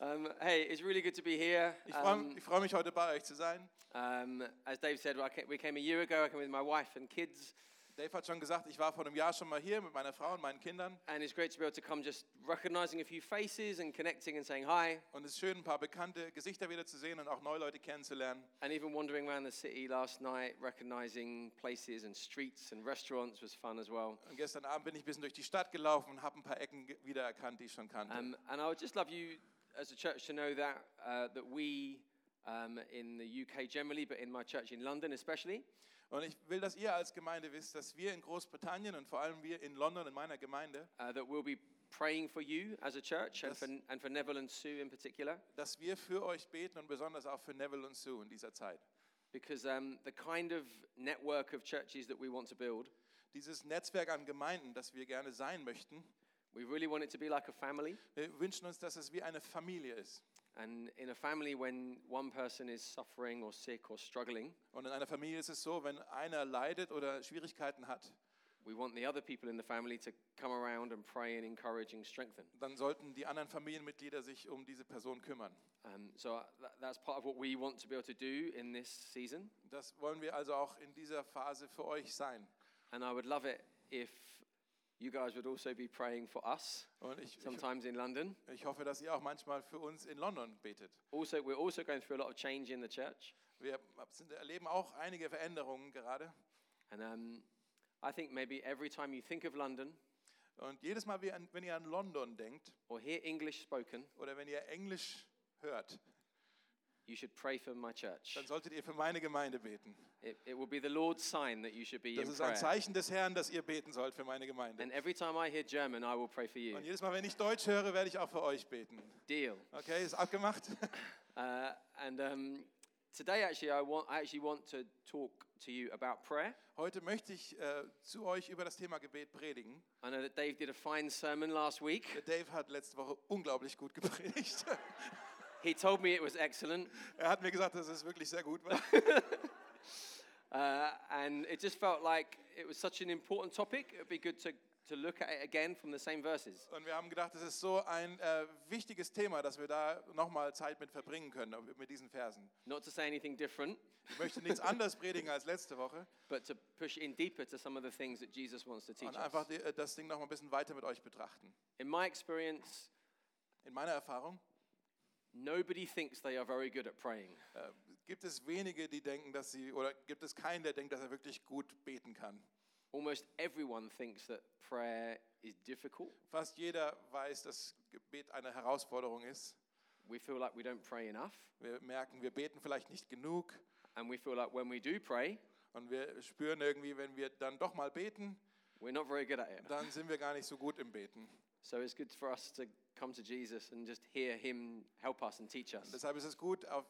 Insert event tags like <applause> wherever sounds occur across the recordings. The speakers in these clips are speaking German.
Um, hey, it's really good to be here. Ich freue Um, freu mich, heute bei euch zu sein. um, as Dave said, we came a year ago. I came with my wife and kids, Dave hat schon gesagt, ich war vor einem Jahr schon mal hier mit meiner Frau und meinen Kindern. and it's great to be able to come just recognizing a few faces and connecting and saying hi, Und es ist schön, ein paar bekannte Gesichter wieder zu sehen und auch neue Leute kennenzulernen. and even wandering around the city last night, recognizing places and streets and restaurants was fun as well. Und gestern Abend bin ich ein bisschen durch die Stadt gelaufen und habe ein paar Ecken wiedererkannt, die ich schon kannte. Um, and I would just love you as a church to know that uh, that we. Um, in the UK generally, but in my church in London especially, Und ich will, dass ihr als Gemeinde wisst, dass wir in Großbritannien und vor allem wir in London in meiner Gemeinde, uh, that we'll be praying for you as a church and Das- for, and for Neville and Sue in particular. dass wir für euch beten und besonders auch für Neville und Sue in dieser Zeit. Because um, the kind of network of churches that we want to build, Dieses Netzwerk an Gemeinden, das wir gerne sein möchten, we really want it to be like a family. wir wünschen uns, dass es wie eine Familie ist. And in a family, when one person is suffering or sick or struggling, Und in einer Familie ist es so, wenn einer leidet oder Schwierigkeiten hat, we want the other people in the family to come around and pray and encourage and strengthen. dann sollten die anderen Familienmitglieder sich um diese Person kümmern. Um, so uh, that, that's part of what we want to be able to do in this season. Das wollen wir also auch in dieser Phase für euch sein. And I would love it if you guys would also be praying for us, Und ich, sometimes in London. ich hoffe, dass ihr auch manchmal für uns in London betet. Also, we're also going through a lot of change in the church. Wir sind, erleben auch einige Veränderungen gerade. And um, I think maybe every time you think of London Und jedes Mal, wenn ihr an London denkt or hear English spoken, oder wenn ihr Englisch hört, you should pray for my church. dann solltet ihr für meine Gemeinde beten. It, it will be the Lord's sign that you should be Das in ist ein prayer. Zeichen des Herrn, dass ihr beten sollt für meine Gemeinde. And every time I hear German, I will pray for you. Und jedes Mal, wenn ich Deutsch höre, werde ich auch für euch beten. Deal. Okay, ist abgemacht? <laughs> Uh, and um, today, actually, I want, I actually want to talk to you about prayer. Heute möchte ich äh, zu euch über das Thema Gebet predigen. I know that Dave did a fine sermon last week. Der Dave hat letzte Woche unglaublich gut gepredigt. <laughs> He told me it was excellent. er hat mir gesagt, dass es wirklich sehr gut war. <laughs> Uh, and it just felt like it was such an important topic. It'd be good to, to look at it again from the same verses. Und wir haben gedacht, es ist so ein äh, wichtiges Thema, dass wir da nochmal Zeit mit verbringen können, mit diesen Versen. Not to say anything different, Ich möchte nichts anderes predigen als letzte Woche but to push in deeper to some of the things that Jesus wants to teach und einfach die, äh, das Ding nochmal ein bisschen weiter mit euch betrachten. In my experience, In meiner Erfahrung nobody thinks they are very good at praying. äh, gibt es wenige, die denken, dass sie, oder gibt es keinen, der denkt, dass er wirklich gut beten kann. Almost everyone thinks that prayer is difficult. Fast jeder weiß, dass Gebet eine Herausforderung ist. We feel like we don't pray enough. Wir merken, wir beten vielleicht nicht genug And we feel like when we do pray, und wir spüren irgendwie, wenn wir dann doch mal beten, we're not very good at it. dann sind wir gar nicht so gut im Beten. So it's good for us to come to Jesus and just hear Him help us and teach us. Deshalb ist es gut, auf,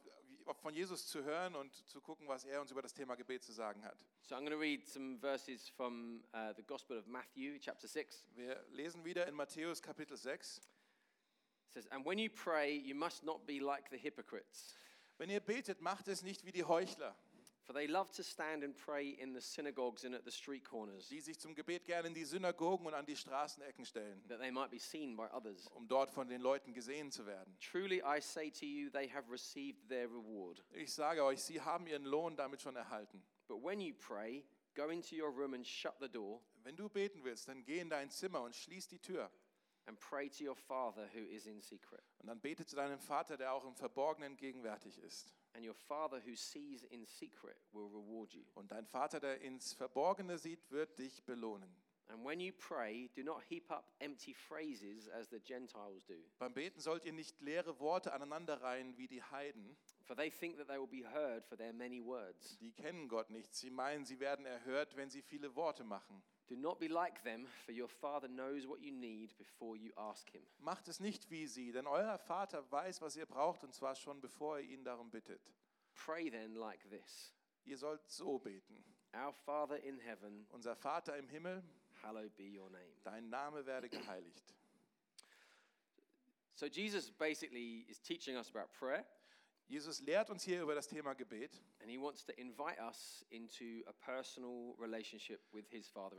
auf von Jesus zu hören und zu gucken, was er uns über das Thema Gebet zu sagen hat. So I'm going to read some verses from uh, the Gospel of Matthew, chapter 6. Wir lesen wieder in Matthäus Kapitel 6. It says, And when you pray, you must not be like the hypocrites, Wenn ihr betet, macht es nicht wie die Heuchler, for they love to stand and pray in the synagogues and at the street corners, die sich zum Gebet gerne in die Synagogen und an die Straßenecken stellen, that they might be seen by others. um dort von den Leuten gesehen zu werden. Truly I say to you, they have received their reward. Ich sage euch, sie haben ihren Lohn damit schon erhalten. But when you pray, go into your room and shut the door Wenn du beten willst, dann geh in dein Zimmer und schließ die Tür. and pray to your Father who is in secret. Und dann bete zu deinem Vater, der auch im Verborgenen gegenwärtig ist. And your Father who sees in secret will reward you. Und dein Vater, der ins Verborgene sieht, wird dich belohnen. And when you pray, do not heap up empty phrases as the Gentiles do, Beim Beten sollt ihr nicht leere Worte aneinanderreihen wie die Heiden. for they think that they will be heard for their many words. Die kennen Gott nicht. Sie meinen, sie werden erhört, wenn sie viele Worte machen. Do not be like them, for your Father knows what you need before you ask Him. Macht es nicht wie sie, denn euer Vater weiß, was ihr braucht, und zwar schon bevor ihr ihn darum bittet. Pray then like this Ihr sollt so beten. Our Father in heaven, Unser Vater im Himmel, hallowed be your name. dein Name werde geheiligt. So, Jesus basically is teaching us about prayer, Jesus lehrt uns hier über das Thema Gebet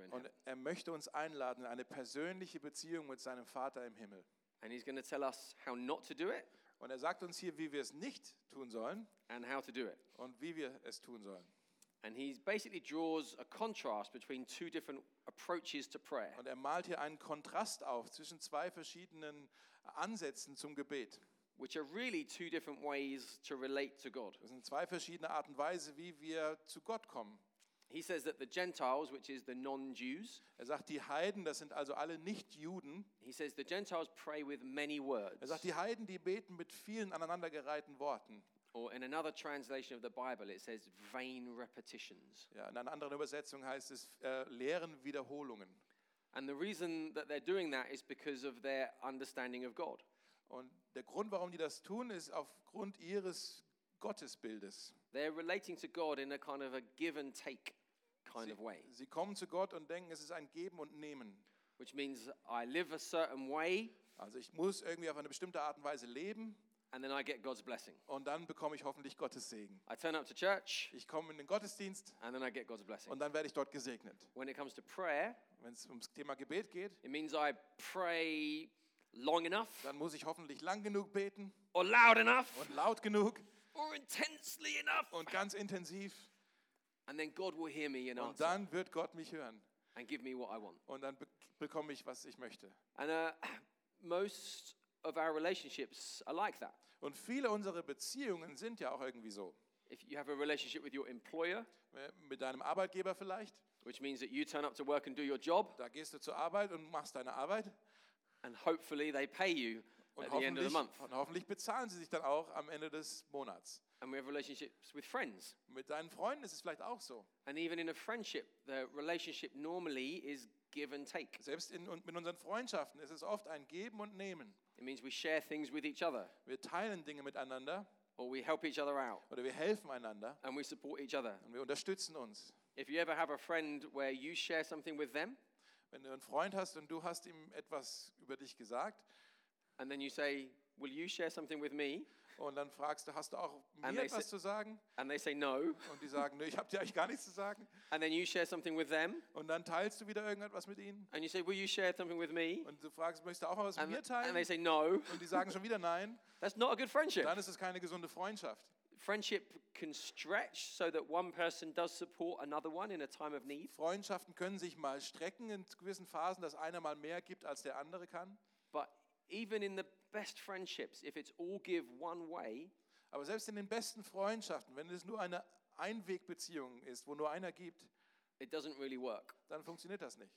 und er möchte uns einladen in eine persönliche Beziehung mit seinem Vater im Himmel. And He's going to tell us how not to do it Und er sagt uns hier, wie wir es nicht tun sollen and how to do it. und wie wir es tun sollen. And he basically draws a contrast between two different approaches to prayer. Und er malt hier einen Kontrast auf zwischen zwei verschiedenen Ansätzen zum Gebet. Which are really two different ways to relate to God. Das sind zwei verschiedene Arten und Weise, wie wir zu Gott kommen. He says that the Gentiles, which is the non Jews, Er sagt, die Heiden, das sind also alle Nicht-Juden. he says the Gentiles pray with many words. Er sagt, die Heiden, die beten mit vielen aneinandergereihten Worten. Or in another translation of the Bible, it says vain repetitions. Ja, in einer anderen Übersetzung heißt es äh, leeren Wiederholungen. And the reason that they're doing that is because of their understanding of God. Und der Grund, warum die das tun, ist aufgrund ihres Gottesbildes. They're relating to God in a kind of a give and take kind Sie, of way, sie kommen zu Gott und denken, es ist ein Geben und Nehmen. which means I live a certain way Also ich muss irgendwie auf eine bestimmte Art und Weise leben and then I get God's blessing. und dann bekomme ich hoffentlich Gottes Segen. I turn up to church Ich komme in den Gottesdienst and then I get God's blessing. und dann werde ich dort gesegnet. When it comes to prayer, Wenn es ums Thema Gebet geht, It means I pray long enough, dann muss ich hoffentlich lang genug beten or loud enough, und laut genug or intensely enough. und ganz intensiv. And then God will hear me and Und answer dann wird Gott mich hören and give me what I want. und dann be bekomme ich, was ich möchte. And uh, <clears throat> most of our relationships are like that. Und viele unserer Beziehungen sind ja auch irgendwie so. If you have a relationship with your employer, Äh, Mit deinem Arbeitgeber vielleicht, which means that you turn up to work and do your job, da gehst du zur Arbeit und machst deine Arbeit and hopefully they pay you und at the end of the month. und hoffentlich bezahlen sie sich dann auch am Ende des Monats. And we have relationships with friends. Mit deinen Freunden ist es vielleicht auch so. And even in a friendship, the relationship normally is give and take. Selbst in, und mit unseren Freundschaften ist es oft ein Geben und Nehmen. It means we share things with each other, Wir teilen Dinge miteinander or we help each other out, oder wir helfen einander and we support each other. und wir unterstützen uns. If you ever have a friend where you share something with them, Wenn du einen Freund hast und du hast ihm etwas über dich gesagt and then you say, Will you share something with me? und dann fragst du, hast du auch mir etwas say- zu sagen? And they say no. Und die sagen, nee, ich habe dir eigentlich gar nichts zu sagen. And then you share something with them, Und dann teilst du wieder irgendetwas mit ihnen and you say, Will you share something with me? und du fragst, möchtest du auch mal was mit And, mir and they teilen? say no. Und die sagen schon wieder nein. <laughs> That's not a good friendship. Dann ist es keine gesunde Freundschaft. Friendship can stretch so that one person does support another one in a time of need, Freundschaften können sich mal strecken in gewissen Phasen, dass einer mal mehr gibt, als der andere kann. but even in the best friendships, if it's all give one way, Aber selbst in den besten Freundschaften, wenn es nur eine Einwegbeziehung ist, wo nur einer gibt, it doesn't really work. dann funktioniert das nicht.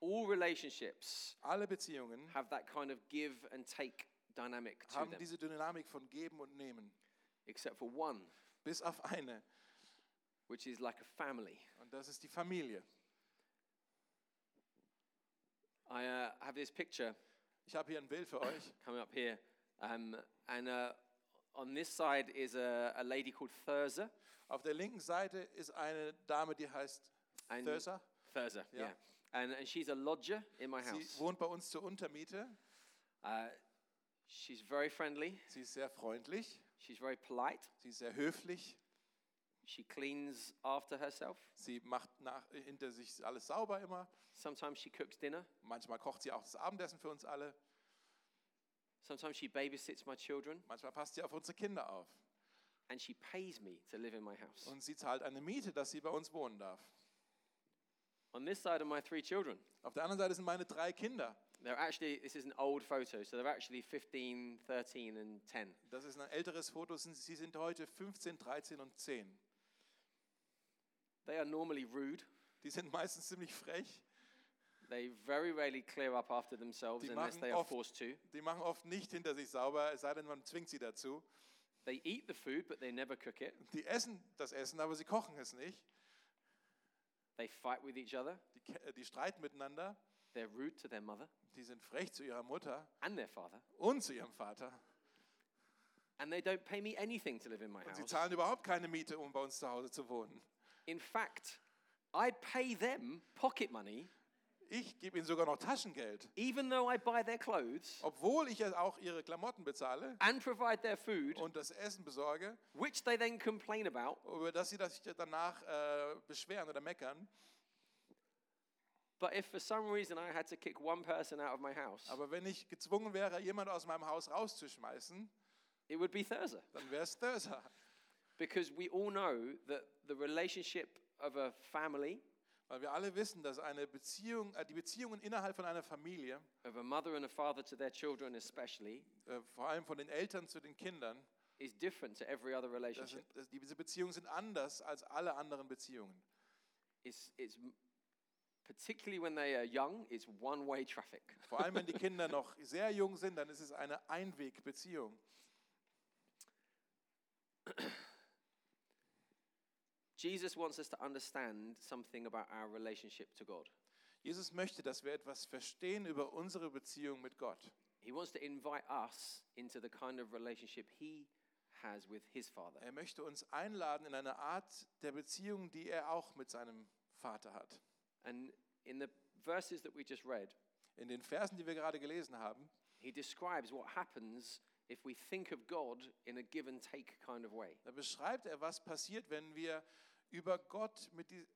All relationships Alle Beziehungen have that kind of give and take dynamic to haben them, diese Dynamik von Geben und Nehmen, except for one, bis auf eine. which is like a family. Und das ist die Familie. I uh, have this picture Ich habe hier ein Bild für euch. <coughs> coming up here, um, and uh, on this side is a, a lady called Thurza. Auf der linken Seite ist eine Dame, die heißt And Thursa. Thurza, Yeah. yeah. And, and she's a lodger in my Sie house. wohnt bei uns zur Untermiete. Uh, she's very friendly. Sie ist sehr freundlich. She's very polite. Sie ist sehr höflich. She cleans after herself. Sie macht nach, hinter sich alles sauber immer. Sometimes she cooks dinner. Manchmal kocht sie auch das Abendessen für uns alle. Sometimes she babysits my children. Manchmal passt sie auf unsere Kinder auf. And she pays me to live in my house. Und sie zahlt eine Miete, dass sie bei uns wohnen darf. On this side are my three children. Auf der anderen Seite sind meine drei Kinder. They're actually, this is an old photo, so they're actually 15, 13, and 10. Das ist ein älteres Foto. Sie sind heute 15, 13 und 10. They are normally rude. Die sind meistens ziemlich frech. They very rarely clear up after themselves Die unless they are oft- forced to. Die machen oft nicht hinter sich sauber, es sei denn, man zwingt sie dazu. They eat the food, but they never cook it. Die essen das Essen, aber sie kochen es nicht. They fight with each other. Die, ke- die streiten miteinander. They're rude to their mother Die sind frech zu ihrer Mutter and their father. und zu ihrem Vater. And they don't pay me anything to live in my Und sie house. zahlen überhaupt keine Miete, um bei uns zu Hause zu wohnen. In fact, I pay them pocket money, Ich gebe ihnen sogar noch Taschengeld, even though I buy their clothes obwohl ich ja auch ihre Klamotten bezahle and provide their food, und das Essen besorge, which they then complain about. über das sie sich danach äh, beschweren oder meckern. But if for some reason I had to kick one person out of my house, Aber wenn ich gezwungen wäre, jemanden aus meinem Haus rauszuschmeißen, it would be Thurza. dann wäre es Thirsa. Because we all know that the relationship of a family, Weil wir alle wissen, dass eine Beziehung, äh, die Beziehungen innerhalb von einer Familie, of a mother and a father to their children especially, äh, vor allem von den Eltern zu den Kindern, is different to every other das relationship. sind, das, diese Beziehungen sind anders als alle anderen Beziehungen. It's, it's particularly when they are young, it's one-way traffic. Vor allem, wenn die <laughs> Kinder noch sehr jung sind, dann ist es eine Einwegbeziehung. <coughs> Jesus wants us to understand something about our relationship to God. Jesus möchte, dass wir etwas verstehen über unsere Beziehung mit Gott. He wants to invite us into the kind of relationship he has with his Father. Er möchte uns einladen in eine Art der Beziehung, die er auch mit seinem Vater hat. And in the verses that we just read, In den Versen, die wir gerade gelesen haben, he describes what happens if we think of God in a give and take kind of way. da beschreibt er, was passiert, wenn wir über Gott mit die,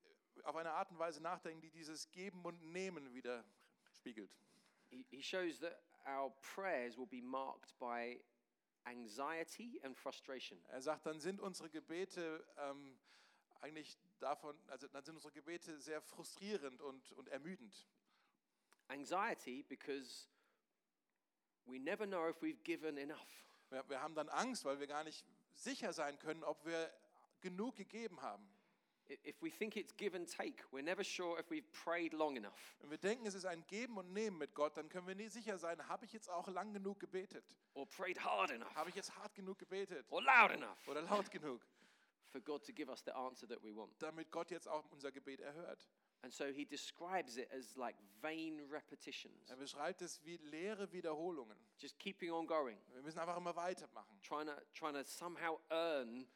auf eine Art und Weise nachdenken, die dieses Geben und Nehmen wieder spiegelt. He, he shows that our prayers will be marked by anxiety and frustration. Er sagt, dann sind unsere Gebete ähm, eigentlich davon, also dann sind unsere Gebete sehr frustrierend und, und ermüdend. Anxiety because we never know if we've given enough. Wir, wir haben dann Angst, weil wir gar nicht sicher sein können, ob wir genug gegeben haben. If we think it's give and take, we're never sure if we've prayed long enough Wenn wir denken, es ist ein Geben und Nehmen mit Gott, dann können wir nie sicher sein, habe ich jetzt auch lang genug gebetet? or prayed hard enough Habe ich jetzt hart genug gebetet? or loud enough Oder laut genug? for God to give us the answer that we want. Damit Gott jetzt auch unser Gebet erhört. And so he describes it as like vain repetitions, Er beschreibt es wie leere Wiederholungen. just keeping on going, Wir müssen einfach immer weitermachen. trying to, trying to somehow earn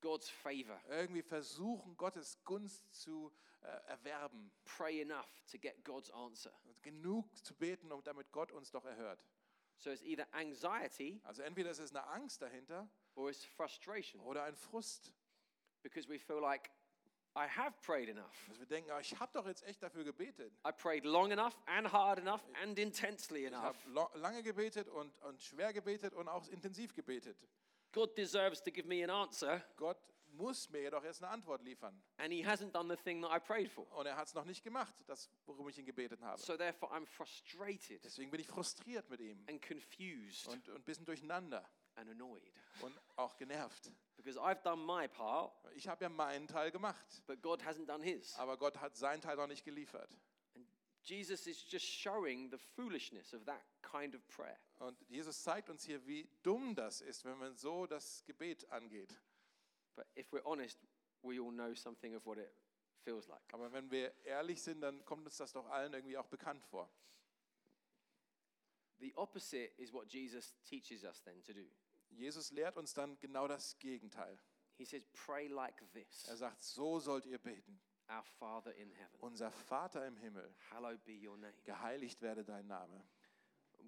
God's favor, Irgendwie versuchen, Gottes Gunst zu äh, erwerben. pray enough to get God's answer. Genug zu beten, um damit Gott uns doch erhört. So it's either anxiety Also entweder ist es eine Angst dahinter or it's frustration oder ein Frust. because we feel like I have prayed enough. Dass wir denken, ah, ich habe doch jetzt echt dafür gebetet. I prayed long enough and hard enough and intensely Ich habe enough. lange gebetet und, und schwer gebetet und auch intensiv gebetet. God deserves to give me an answer, Gott muss mir jedoch jetzt eine Antwort liefern. and He hasn't done the thing that I prayed for. Und er hat es noch nicht gemacht, das, worum ich ihn gebetet habe. So therefore, I'm frustrated Deswegen bin ich frustriert mit ihm and confused und, und ein bisschen durcheinander and annoyed und auch genervt. because I've done my part, Ich habe ja meinen Teil gemacht, but God hasn't done His. aber Gott hat seinen Teil noch nicht geliefert. Jesus is just showing the foolishness of that kind of prayer. Und Jesus zeigt uns hier, wie dumm das ist, wenn man so das Gebet angeht. But if we're honest, we all know something of what it feels like. Aber wenn wir ehrlich sind, dann kommt uns das doch allen irgendwie auch bekannt vor. The opposite is what Jesus teaches us then to do. Jesus lehrt uns dann genau das Gegenteil. He says, Pray like this Er sagt, so sollt ihr beten. Our Father in heaven, Unser Vater im Himmel, hallowed be your name. geheiligt werde dein Name.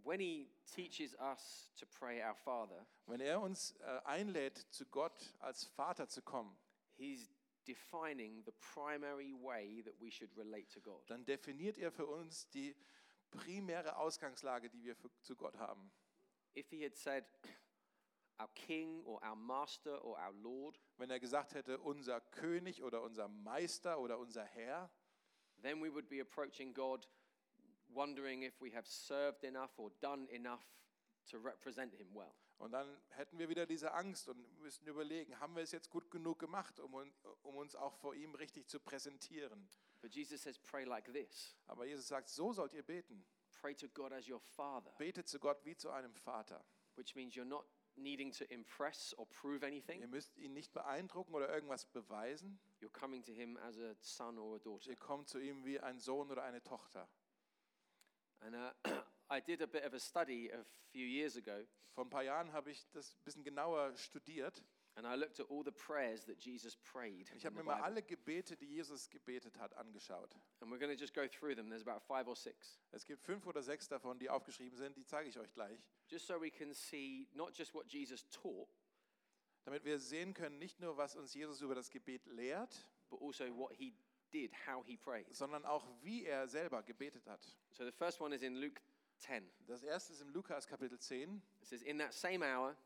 When he teaches us to pray our Father, Wenn er uns äh, einlädt, zu Gott als Vater zu kommen, he's defining the primary way that we should relate to God. dann definiert er für uns die primäre Ausgangslage, die wir für, zu Gott haben. If he had said, Our King or our Master or our Lord, Wenn er gesagt hätte, unser König oder unser Meister oder unser Herr, then we would be approaching God wondering if we have served enough or done enough to represent him well. und dann hätten wir wieder diese Angst und müssten überlegen, haben wir es jetzt gut genug gemacht, um, um uns auch vor ihm richtig zu präsentieren. But Jesus says, Pray like this Aber Jesus sagt, so sollt ihr beten. pray to God as your Father, Betet zu Gott wie zu einem Vater. which means you're not needing to impress or prove anything. Ihr müsst ihn nicht beeindrucken oder irgendwas beweisen. You're coming to him as a son or a daughter. Ihr kommt zu ihm wie ein Sohn oder eine Tochter. And uh, <clears throat> I did a bit of a study a few years ago, Vor ein paar Jahren habe ich das ein bisschen genauer studiert. And I looked at all the prayers that Jesus prayed. Ich habe mir mal alle Gebete, die Jesus gebetet hat, angeschaut. And we're going to just go through them. There's about five or six, Es gibt fünf oder sechs davon, die aufgeschrieben sind, die zeige ich euch gleich. just so we can see not just what Jesus taught, Damit wir sehen können, nicht nur, was uns Jesus über das Gebet lehrt, but also what he did, how he prayed. sondern auch, wie er selber gebetet hat. So the first one is in Luke 10. Das erste ist im Lukas Kapitel 10. It says, In that same hour,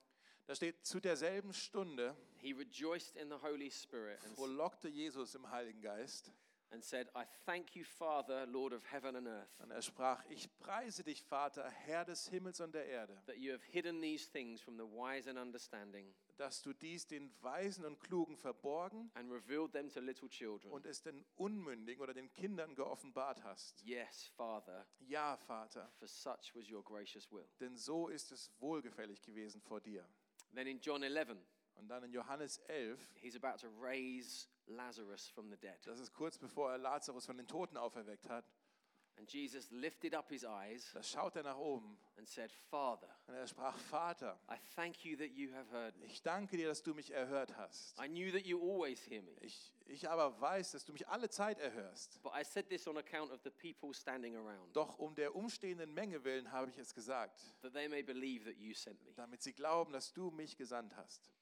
Da steht, zu derselben Stunde he rejoiced in the Holy Spirit frohlockte Jesus im Heiligen Geist. and said, I thank you, Father, Lord of heaven and earth, Und er sprach, ich preise dich, Vater, Herr des Himmels und der Erde, that you have hidden these things from the wise and understanding dass du dies den Weisen und Klugen verborgen and revealed them to little children. und es den Unmündigen oder den Kindern geoffenbart hast. Yes, Father, Ja, Vater, for such was your gracious will. denn so ist es wohlgefällig gewesen vor dir. Then in John 11, Und dann in Johannes 11, he's about to raise Lazarus from the dead. das ist kurz bevor er Lazarus von den Toten auferweckt hat, And Jesus lifted up his eyes da schaut er nach oben and said, Father, und er sprach, Vater, I thank you that you have heard me. ich danke dir, dass du mich erhört hast. I knew that you always hear me. Ich, ich aber weiß, dass du mich alle Zeit erhörst. But I said this on account of the people standing around, Doch um der umstehenden Menge willen habe ich es gesagt, that they may believe that you sent me. damit sie glauben, dass du mich gesandt hast.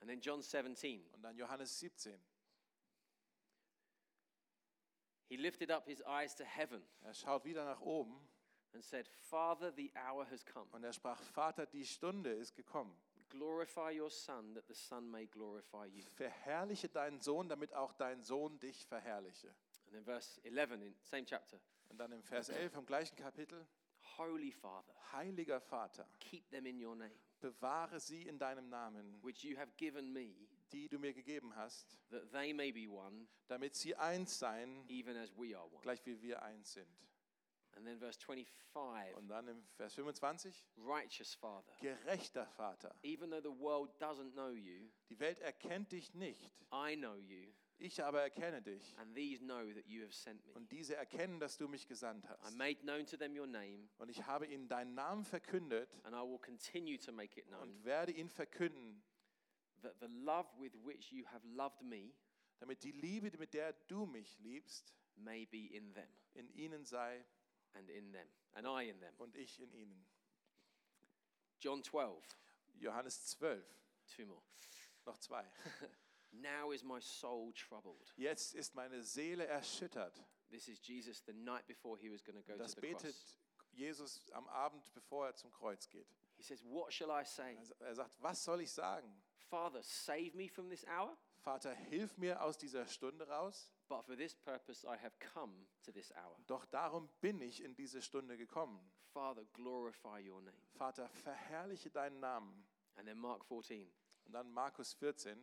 And then John 17, Und dann Johannes 17. he lifted up his eyes to heaven Er schaut wieder nach oben and said, Father, the hour has come. und er sprach, Vater, die Stunde ist gekommen. Glorify your Son, that the Son may glorify you. Verherrliche deinen Sohn, damit auch dein Sohn dich verherrliche. And then verse 11 in same chapter, Und dann im Vers 11 im gleichen Kapitel, Holy Father, Heiliger Vater, keep them in your name, bewahre sie in deinem Namen, which you have given me, die du mir gegeben hast, that they may be one, damit sie eins seien, even as we are one. gleich wie wir eins sind. And then verse 25, Und dann im Vers 25, righteous Father, gerechter Vater, even though the world doesn't know you, die Welt erkennt dich nicht, I know you, ich aber erkenne dich. and these know that you have sent me. Und diese erkennen, dass du mich gesandt I hast. made known to them your name, Und ich habe ihnen deinen Namen verkündet. And I will continue to make it known, und werde ihn verkünden, that the love with which you have loved me damit die Liebe, mit der du mich liebst, may be in them, in ihnen sei and in them, and I in them. und ich in ihnen. John 12, Johannes 12, two more. noch zwei. <laughs> Now is my soul troubled. Jetzt ist meine Seele erschüttert. This is Jesus the night before he was going to go to Das the betet. Jesus am Abend, bevor er zum Kreuz geht. He says, What shall I say? Er sagt, was soll ich sagen? Father, save me from this hour, Vater, hilf mir aus dieser Stunde raus. but for this purpose I have come to this hour. Doch darum bin ich in diese Stunde gekommen. Father, glorify your name. Vater, verherrliche deinen Namen. And then Mark 14, Und dann Markus 14,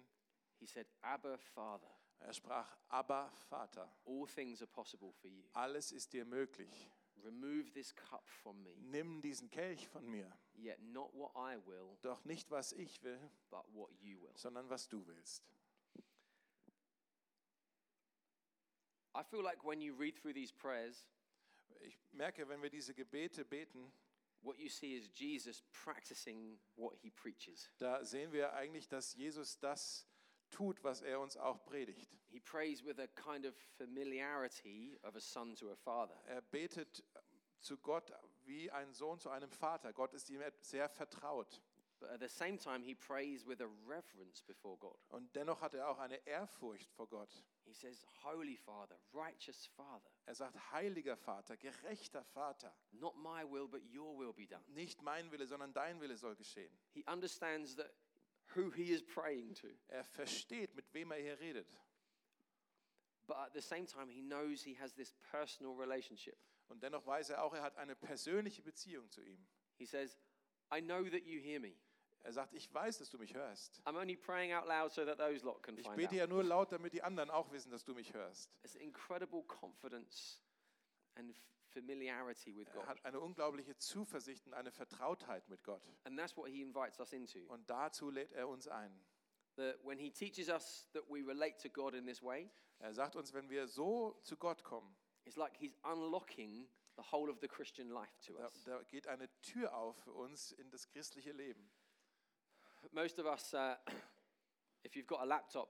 he said, Abba, Father, er sprach, aber Vater, all things are possible for you. alles ist dir möglich. Remove this cup from me, Nimm diesen Kelch von mir. yet not what I will, Doch nicht, was ich will, but what you will. sondern was du willst. I feel like when you read through these prayers, Ich merke, wenn wir diese Gebete beten, what you see is Jesus practicing what he preaches. da sehen wir eigentlich, dass Jesus das tut, was er uns auch predigt. He prays with a kind of familiarity of a son to a father. Er betet zu Gott wie ein Sohn zu einem Vater. Gott ist ihm sehr vertraut. But at the same time, he prays with a reverence before God. Und dennoch hat er auch eine Ehrfurcht vor Gott. He says, Holy Father, righteous Father, Er sagt, heiliger Vater, gerechter Vater, not my will, but your will be done. nicht mein Wille, sondern dein Wille soll geschehen. He understands that who he is praying to, Er versteht, mit wem er hier redet. but at the same time, he knows he has this personal relationship. Und dennoch weiß er auch, er hat eine persönliche Beziehung zu ihm. He says, I know that you hear me. Er sagt, ich weiß, dass du mich hörst. I'm only praying out loud so that those lot can Ich find bete out. ja nur laut, damit die anderen auch wissen, dass du mich hörst. It's incredible confidence and familiarity with Er God. hat eine unglaubliche Zuversicht und eine Vertrautheit mit Gott. And that's what he invites us into. Und dazu lädt er uns ein. That when he teaches us that we relate to God in this way, Er sagt uns, wenn wir so zu Gott kommen, it's like he's unlocking the whole of the Christian life to da, us. da geht eine Tür auf für uns in das christliche Leben. Most of us, uh, <coughs> if you've got a laptop,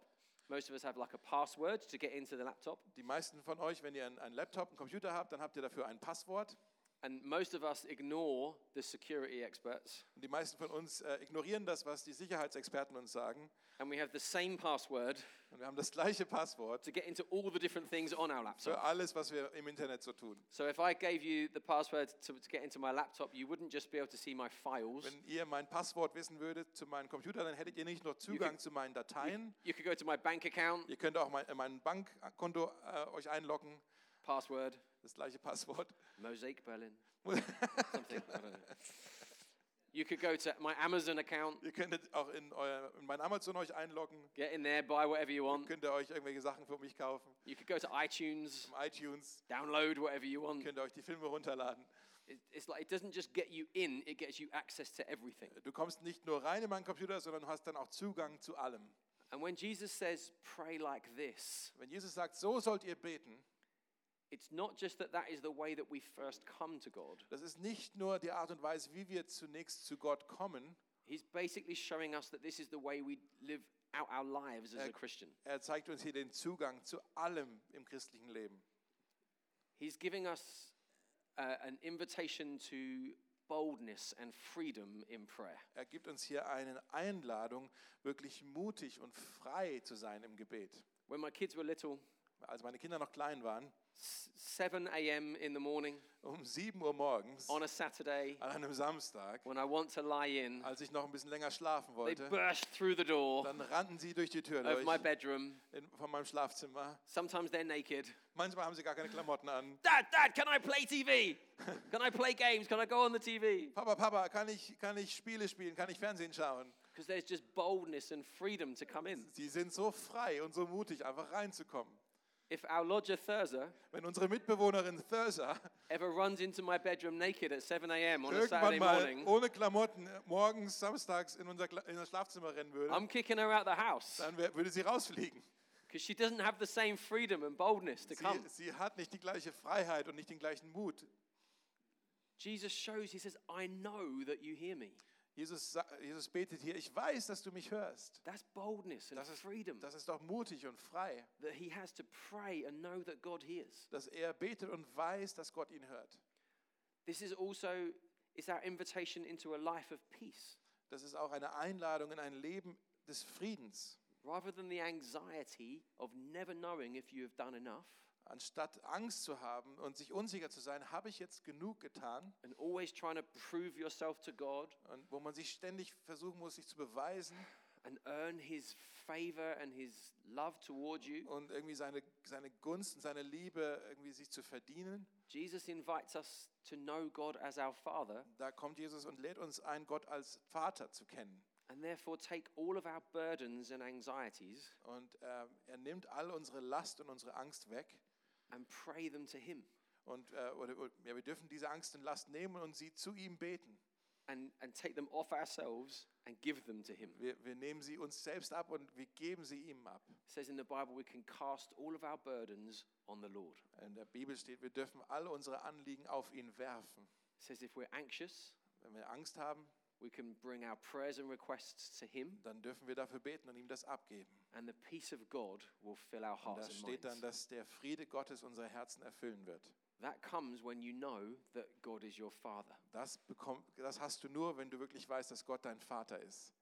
most of us have like a password to get into the laptop. Die meisten von euch, wenn ihr einen, einen Laptop, einen Computer habt, dann habt ihr dafür ein Passwort. And most of us ignore the security experts, Und die meisten von uns äh, ignorieren das, was die Sicherheitsexperten uns sagen. and we have the same password Und wir haben das gleiche Passwort to get into all the different things on our laptop. für alles, was wir im Internet so tun. So if I gave you the password to, to get into my laptop, you wouldn't just be able to see my files. Wenn ihr mein Passwort wissen würdet zu meinem Computer, dann hättet ihr nicht nur Zugang zu meinen Dateien. You could go to my bank account, Ihr könnt auch mein, äh, mein Bankkonto äh, euch einloggen, password, das gleiche Passwort. Mosaic Berlin, <laughs> something. I don't know. You could go to my Amazon account, ihr könntet auch in, euer, in mein Amazon euch einloggen. get in there, buy whatever you want. Könnt ihr euch irgendwelche Sachen für mich kaufen. You could go to iTunes, Im iTunes download whatever you want. könnt ihr euch die Filme runterladen. It- It's like it doesn't just get you in, it gets you access to everything. Du kommst nicht nur rein in meinen Computer, sondern hast dann auch Zugang zu allem. And when Jesus says, pray like this, Wenn Jesus sagt, so sollt ihr beten, das ist nicht nur die Art und Weise, wie wir zunächst zu Gott kommen. He's basically showing us that this is the way we live out our lives as a Christian. Er zeigt uns hier den Zugang zu allem im christlichen Leben. He's giving us uh, an invitation to boldness and freedom in prayer. Er gibt uns hier eine Einladung, wirklich mutig und frei zu sein im Gebet. When my kids were little, Als meine Kinder noch klein waren, 7 a.m. in the morning um 7 Uhr morgens on a Saturday, an einem Samstag, when I want to lie in, als ich noch ein bisschen länger schlafen they wollte, burst through the door dann rannten sie durch die Tür durch my bedroom. in, von meinem Schlafzimmer. Sometimes they're naked. Manchmal haben sie gar keine Klamotten an. <laughs> Dad, Dad, can I play TV? Can I play games? Can I go on the TV? Papa, Papa, kann ich, kann ich Spiele spielen? Kann ich Fernsehen schauen? Because there's just boldness and freedom to come in. Sie sind so frei und so mutig, einfach reinzukommen. If our lodger Thurza Wenn unsere Mitbewohnerin Thursa ever runs into my bedroom naked at 7 a.m. on a Saturday morning, ohne Klamotten morgens, samstags in unser, in das Schlafzimmer rennen würde, I'm kicking her out the house dann würde sie rausfliegen. because she doesn't have the same freedom and boldness to come. Sie, sie hat nicht die gleiche Freiheit und nicht den gleichen Mut. Jesus shows, he says, I know that you hear me. Jesus, Jesus betet hier, ich weiß, dass du mich hörst. That's boldness and Das ist, freedom das ist doch mutig und frei, that he has to pray and know that God hears. dass er betet und weiß, dass Gott ihn hört. This is also it's our invitation into a life of peace. Das ist auch eine Einladung in ein Leben des Friedens. Rather than the anxiety of never knowing if you have done enough Anstatt Angst zu haben und sich unsicher zu sein, habe ich jetzt genug getan? and always trying to prove yourself to God Und wo man sich ständig versuchen muss, sich zu beweisen and earn his favor and his love toward you. und irgendwie seine, seine Gunst und seine Liebe irgendwie sich zu verdienen. Jesus invites us to know God as our Father Da kommt Jesus und lädt uns ein, Gott als Vater zu kennen. and therefore take all of our burdens and anxieties Und äh, er nimmt all unsere Last und unsere Angst weg. And pray them to him Und äh, oder, ja, wir dürfen diese Angst und Last nehmen und sie zu ihm beten. and, and take them off ourselves and give them to him. Wir, wir nehmen sie uns selbst ab und wir geben sie ihm ab. It says in the Bible we can cast all of our burdens on the Lord. In der Bibel steht, wir dürfen all unsere Anliegen auf ihn werfen. It says if we're anxious, Wenn wir Angst haben, we can bring our prayers and requests to him dann dürfen wir dafür beten und ihm das abgeben. And the peace of God will fill our Und hearts da and steht dann, dass der Friede Gottes unsere Herzen erfüllen wird. That comes when you know that God is your Father Das, bekomm, das hast du nur, wenn du wirklich weißt, dass Gott dein Vater ist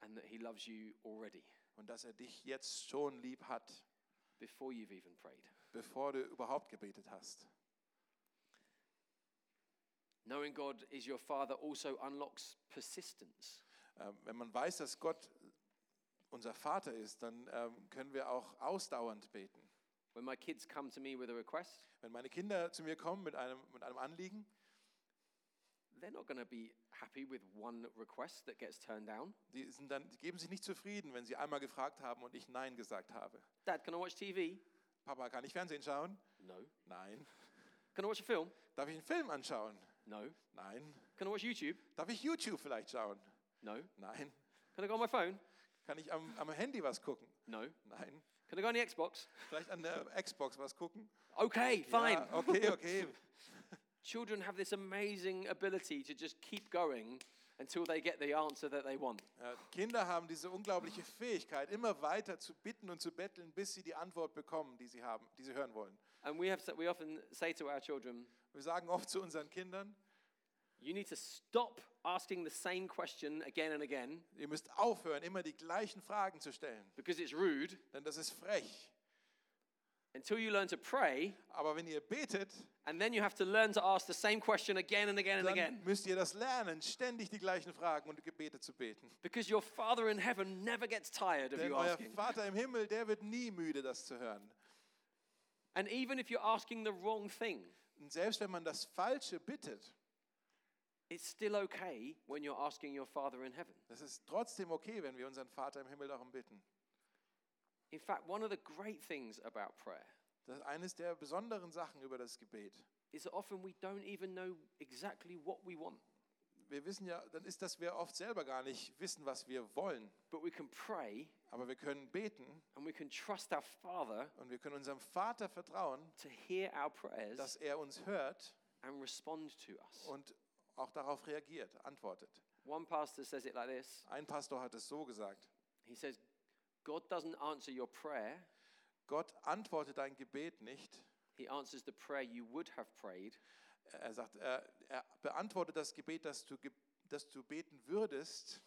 and that he loves you already und dass er dich jetzt schon lieb hat, before you've even prayed. bevor du überhaupt gebetet hast. Knowing God is your Father also unlocks persistence. Ähm, wenn man weiß, dass Gott unser Vater ist, dann ähm, können wir auch ausdauernd beten. When my kids come to me with a request, Wenn meine Kinder zu mir kommen mit einem, mit einem Anliegen, they're not going to be happy with one request that gets turned down. die, sind dann, die geben sich nicht zufrieden, wenn sie einmal gefragt haben und ich Nein gesagt habe. Dad, can I watch TV? Papa, kann ich Fernsehen schauen? No. Nein. Can I watch a film? Darf ich einen Film anschauen? No. Nein. Can I watch YouTube? Darf ich YouTube vielleicht schauen? No. Nein. Can I go on my phone? Kann ich am, am Handy was gucken? No. Nein. Can I go on the Xbox? Vielleicht an der Xbox was gucken? Okay, fine. Ja, okay, okay. <laughs> Children have this amazing ability to just keep going until they get the answer that they want. Kinder haben diese unglaubliche Fähigkeit, immer weiter zu bitten und zu betteln, bis sie die Antwort bekommen, die sie haben, die sie hören wollen. And we, have, we often say to our children, Wir sagen oft zu unseren Kindern, you need to stop asking the same question again and again ihr müsst aufhören, immer die gleichen Fragen zu stellen, because it's rude denn das ist frech. until you learn to pray, Aber wenn ihr betet, and then you have to learn to ask the same question again and again and again. müsst ihr das lernen, ständig die gleichen Fragen und Gebete zu beten. Because your Father in heaven never gets tired of Denn you euer asking. Vater im Himmel, der wird nie müde, das zu hören. And even if you're asking the wrong thing, Und selbst wenn man das Falsche bittet, it's still okay when you're asking your Father in heaven. das ist trotzdem okay, wenn wir unseren Vater im Himmel darum bitten. In fact, one of the great things about prayer Das ist eines der besonderen Sachen über das Gebet. is that often we don't even know exactly what we want, Wir wissen ja, dann ist, dass wir oft selber gar nicht wissen, was wir wollen. but we can pray Aber wir können beten and we can trust our Father und wir können unserem Vater vertrauen, to hear our prayers dass er uns hört and respond to us. und auch darauf reagiert, antwortet. One pastor says it like this Ein Pastor hat es so gesagt. He says, God doesn't answer your prayer, Gott antwortet dein Gebet nicht. He answers the prayer you would have prayed Er sagt, er, er beantwortet das Gebet, das du, das du beten würdest,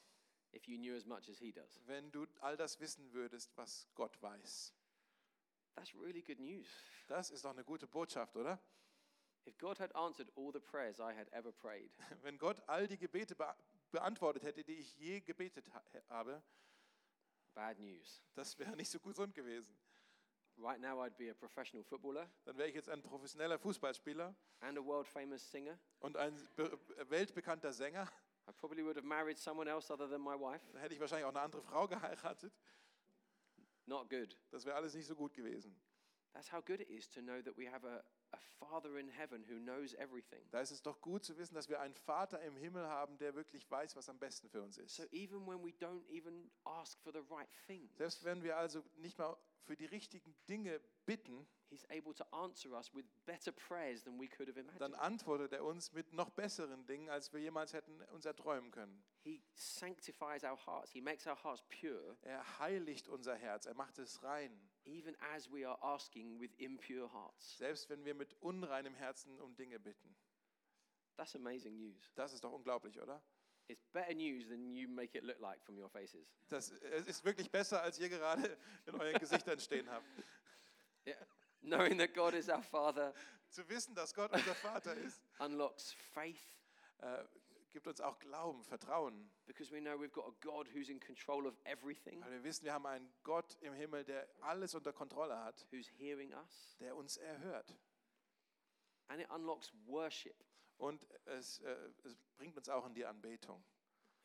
if you knew as much as He does. wenn du all das wissen würdest, was Gott weiß. That's really good news. Das ist doch eine gute Botschaft, oder? Wenn Gott all die Gebete be beantwortet hätte, die ich je gebetet ha habe, bad news. das wäre nicht so gesund gewesen. Right now, I'd be a professional footballer Dann wäre ich jetzt ein professioneller Fußballspieler and a world famous singer. und ein be weltbekannter Sänger. I probably would have married someone else other than my wife. Dann hätte ich wahrscheinlich auch eine andere Frau geheiratet. Not good. Das wäre alles nicht so gut gewesen. That's how good it is to know that we have a, a Father in heaven who knows everything. Da ist es doch gut zu wissen, dass wir einen Vater im Himmel haben, der wirklich weiß, was am besten für uns ist. So even when we don't even ask for the right things, Selbst wenn wir also nicht mal für die richtigen Dinge bitten, He's able to answer us with better prayers than we could have dann imagined. antwortet er uns mit noch besseren Dingen, als wir jemals hätten uns erträumen können. He sanctifies our hearts. He makes our hearts pure, Er heiligt unser Herz, er macht es rein. Even as we are asking with impure hearts. Selbst wenn wir mit unreinem Herzen um Dinge bitten. That's amazing news. Das ist doch unglaublich, oder? It's better news than you make it look like from your faces. Das es ist wirklich besser, als ihr gerade in euren Gesichtern stehen habt. Yeah. Knowing that God is our Father Zu wissen, dass Gott unser Vater ist, unlocks faith äh, gibt uns auch Glauben, Vertrauen. because we know we've got a God who's in control of everything, Weil wir wissen, wir haben einen Gott im Himmel, der alles unter Kontrolle hat, who's hearing us, der uns erhört. and it unlocks worship Und es, äh, es bringt uns auch in die Anbetung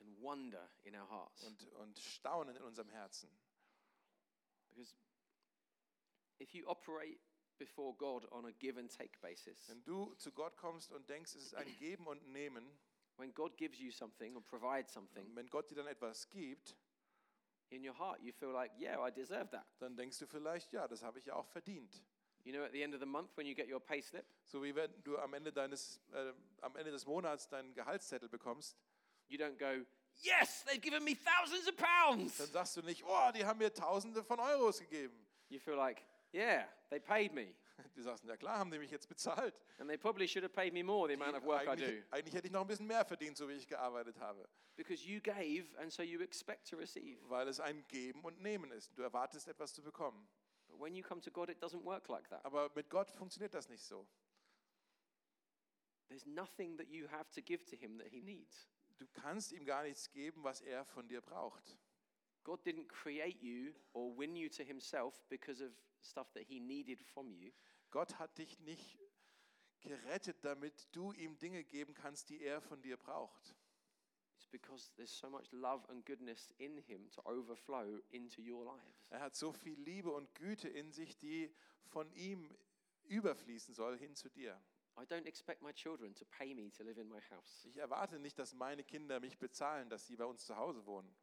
and wonder in our hearts. und, und Staunen in unserem Herzen. Because if you operate before God on a give and take basis, Wenn du zu Gott kommst und denkst, es ist ein Geben und Nehmen, when God gives you something or provides something, wenn Gott dir dann etwas gibt, in your heart you feel like, yeah, I deserve that. dann denkst du vielleicht, ja, das habe ich ja auch verdient. You know, at the end of the month when you get your pay slip, So wie wenn du am Ende, deines, äh, am Ende des Monats deinen Gehaltszettel bekommst, you don't go, yes, they've given me thousands of pounds. dann sagst du nicht, oh, die haben mir Tausende von Euros gegeben. You feel like, yeah, they paid me. Du sagst, ja klar, haben die mich jetzt bezahlt. And they probably should have paid me more, the amount of work I do. Eigentlich, eigentlich hätte ich noch ein bisschen mehr verdient, so wie ich gearbeitet habe. Because you gave, and so you expect to receive. Weil es ein Geben und Nehmen ist. Du erwartest etwas zu bekommen. But when you come to God, it doesn't work like that. Aber mit Gott funktioniert das nicht so. There's nothing that you have to give to Him that He needs. Du kannst ihm gar nichts geben, was er von dir braucht. God didn't create you or win you to Himself because of stuff that He needed from you. Gott hat dich nicht gerettet, damit du ihm Dinge geben kannst, die er von dir braucht. It's because there's so much love and goodness in Him to overflow into your lives. Er hat so viel Liebe und Güte in sich, die von ihm überfließen soll hin zu dir. I don't expect my children to pay me to live in my house. Ich erwarte nicht, dass meine Kinder mich bezahlen, dass sie bei uns zu Hause wohnen.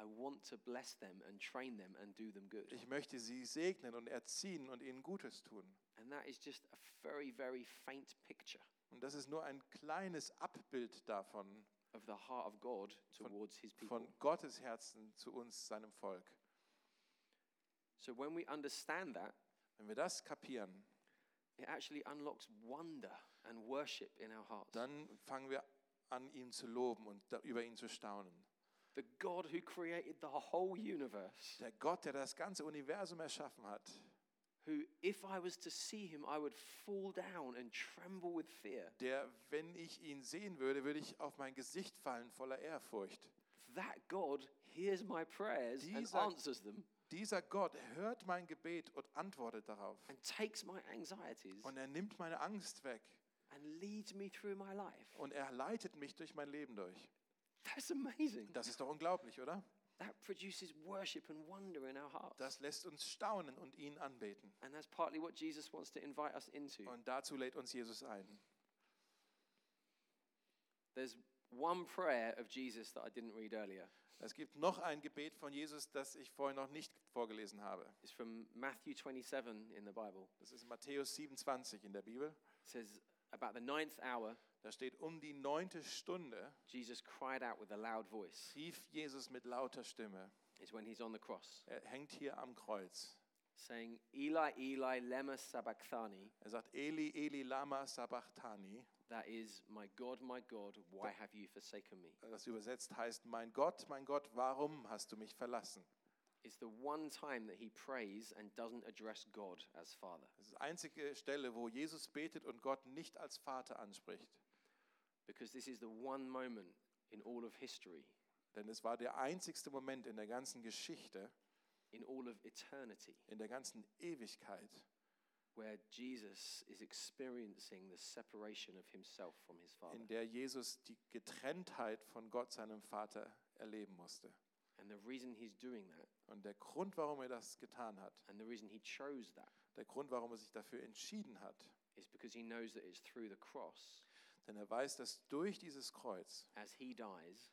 I want to bless them and train them and do them good. Ich möchte sie segnen und erziehen und ihnen Gutes tun. And that is just a very, very faint picture Und das ist nur ein kleines Abbild davon, of the heart of God towards His people. von Gottes Herzen zu uns, seinem Volk. So when we understand that, Wenn wir das kapieren, it actually unlocks wonder and worship in our hearts. dann fangen wir an, ihn zu loben und über ihn zu staunen. The God who created the whole universe, Der Gott, der das ganze Universum erschaffen hat, who, if I was to see him, I would fall down and tremble with fear. der, wenn ich ihn sehen würde, würde ich auf mein Gesicht fallen voller Ehrfurcht. That God hears my prayers and Dieser- answers them Dieser Gott hört mein Gebet und antwortet darauf. and takes my anxieties Und er nimmt meine Angst weg and leads me through my life. und er leitet mich durch mein Leben durch. That's amazing. Das ist doch unglaublich, oder? That produces worship and wonder in our hearts. Das lässt uns staunen und ihn anbeten. And that's partly what Jesus wants to invite us into. Und dazu lädt uns Jesus ein. There's one prayer of Jesus that I didn't read earlier. Es gibt noch ein Gebet von Jesus, das ich vorhin noch nicht vorgelesen habe. It's from Matthew 27 in the Bible. Das ist Matthäus 27 in der Bibel. It says, About the ninth hour, Da steht, um die neunte Stunde Jesus cried out with a loud voice. rief Jesus mit lauter Stimme. It's when he's on the cross, Er hängt hier am Kreuz. saying, Eli, Eli, lema sabachthani. Er sagt, Eli, Eli, lama sabachthani. That is, my God, my God, why have you forsaken me? Das übersetzt heißt, mein Gott, mein Gott, warum hast du mich verlassen? It's the one time that he prays and doesn't address God as Father. Das ist die einzige Stelle, wo Jesus betet und Gott nicht als Vater anspricht. Because this is the one moment in all of history, Denn es war der einzigste Moment in der ganzen Geschichte, in all of eternity, in der ganzen Ewigkeit, where Jesus is experiencing the separation of himself from his Father. in der Jesus die Getrenntheit von Gott, seinem Vater, erleben musste. And the reason he's doing that, Und der Grund, warum er das getan hat, and the reason he chose that, der Grund, warum er sich dafür entschieden hat, is because he knows that it's through the cross, denn er weiß, dass durch dieses Kreuz, as he dies,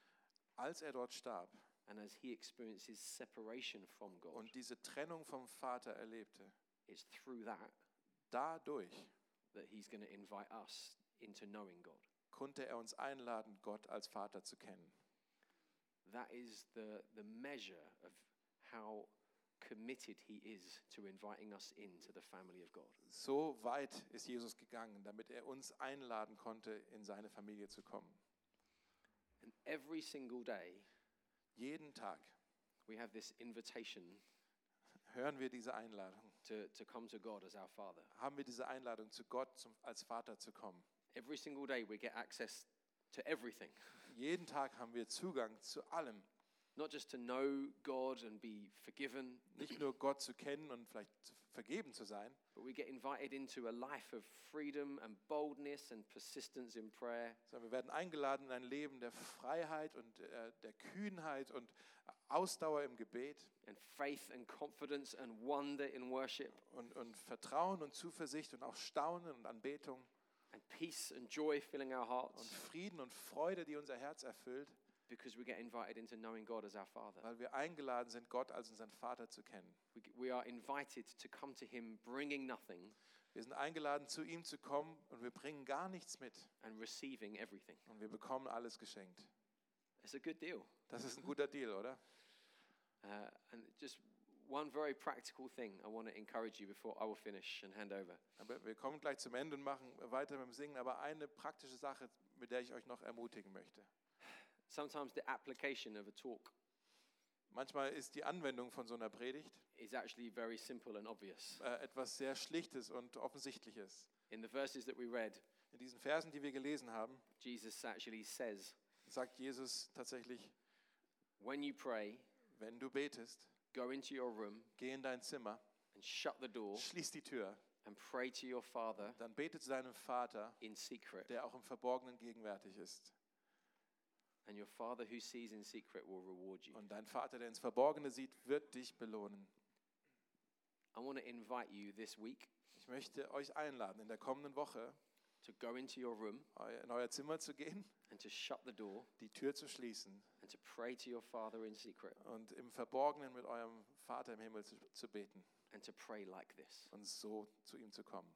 als er dort starb and as he experiences separation from God, und diese Trennung vom Vater erlebte, it's through that dadurch that he's going to invite us into knowing God. konnte er uns einladen, Gott als Vater zu kennen. That is the, the measure of how committed he is to inviting us into the family of God. So weit ist Jesus gegangen, damit er uns einladen konnte, in seine Familie zu kommen. And every single day, Jeden Tag we have this invitation hören wir diese Einladung, to, to come to God as our Father. haben wir diese Einladung, zu Gott zum, als Vater zu kommen. Every single day, we get access to everything. Jeden Tag haben wir Zugang zu allem. Not just to know God and be forgiven, Nicht nur Gott zu kennen und vielleicht vergeben zu sein, but we get invited into a life of freedom and boldness and persistence in prayer. sondern wir werden eingeladen in ein Leben der Freiheit und äh, der Kühnheit und Ausdauer im Gebet. And faith and confidence and wonder in worship. Und, und Vertrauen und Zuversicht und auch Staunen und Anbetung. And peace and joy filling our und hearts Frieden und Freude, die unser Herz erfüllt, because we get invited into knowing God as our Father. weil wir eingeladen sind, Gott als unseren Vater zu kennen. We, we are invited to come to Him bringing nothing Wir sind eingeladen, zu ihm zu kommen und wir bringen gar nichts mit and receiving everything. und wir bekommen alles geschenkt. It's a good deal. Das ist ein guter Deal, oder? Uh, and just one very practical thing I want to encourage you before I will finish and hand over. Aber wir kommen gleich zum Ende und machen weiter mit dem Singen. Aber eine praktische Sache, mit der ich euch noch ermutigen möchte. Sometimes the application of a talk Manchmal ist die Anwendung von so einer Predigt is actually very simple and obvious. äh, etwas sehr Schlichtes und Offensichtliches. In the verses that we read, In diesen Versen, die wir gelesen haben, Jesus actually says, sagt Jesus tatsächlich, When you pray, wenn du betest, go into your room geh in dein Zimmer, and shut the door schließ die Tür, and pray to your Father dann bete zu deinem Vater, in secret. der auch im Verborgenen gegenwärtig ist. And your Father who sees in secret will reward you. Und dein Vater, der ins Verborgene sieht, wird dich belohnen. I want to invite you this week Ich möchte euch einladen, in der kommenden Woche to go into your room eu- in euer Zimmer zu gehen, and to shut the door die Tür zu schließen and to pray to your Father in secret und im Verborgenen mit eurem Vater im Himmel zu, zu beten and to pray like this. und so zu ihm zu kommen.